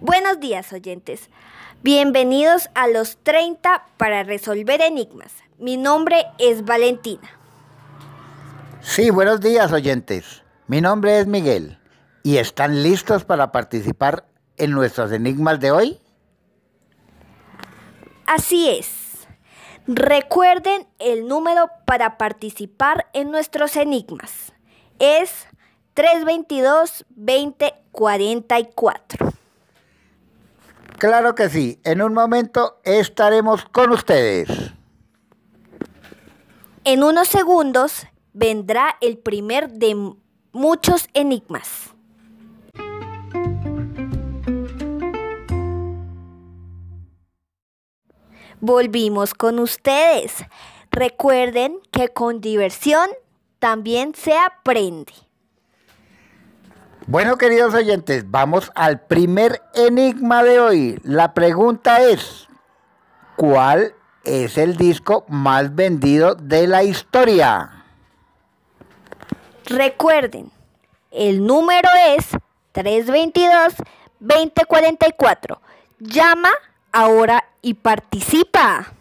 Buenos días oyentes. Bienvenidos a los 30 para resolver enigmas. Mi nombre es Valentina. Sí, buenos días oyentes. Mi nombre es Miguel. ¿Y están listos para participar en nuestros enigmas de hoy? Así es. Recuerden el número para participar en nuestros enigmas. Es 322-2044. Claro que sí. En un momento estaremos con ustedes. En unos segundos vendrá el primer de muchos enigmas. Volvimos con ustedes. Recuerden que con diversión también se aprende. Bueno, queridos oyentes, vamos al primer enigma de hoy. La pregunta es, ¿cuál es el disco más vendido de la historia? Recuerden, el número es 322-2044. Llama ahora y participa.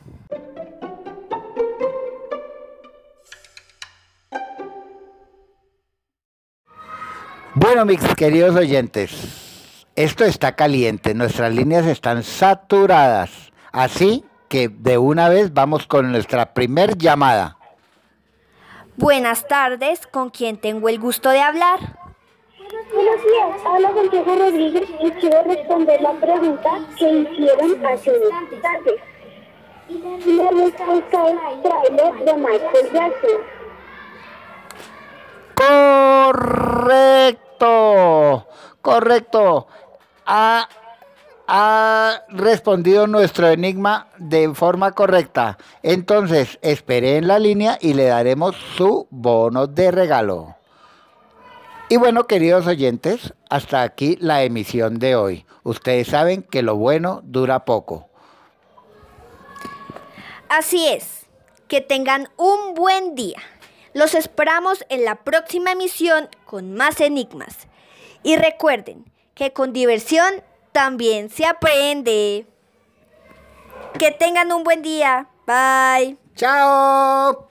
Bueno, mis queridos oyentes, esto está caliente, nuestras líneas están saturadas, así que de una vez vamos con nuestra primer llamada. Buenas tardes, ¿con quién tengo el gusto de hablar? Buenos días, habla Santiago Rodríguez y quiero responder la pregunta que hicieron hace unas tardes. La respuesta es trailer de Michael Jackson. Correcto, correcto. Ha, ha respondido nuestro enigma de forma correcta. Entonces, espere en la línea y le daremos su bono de regalo. Y bueno, queridos oyentes, hasta aquí la emisión de hoy. Ustedes saben que lo bueno dura poco. Así es, que tengan un buen día. Los esperamos en la próxima emisión con más enigmas. Y recuerden que con diversión también se aprende. Que tengan un buen día. Bye. ¡Chao!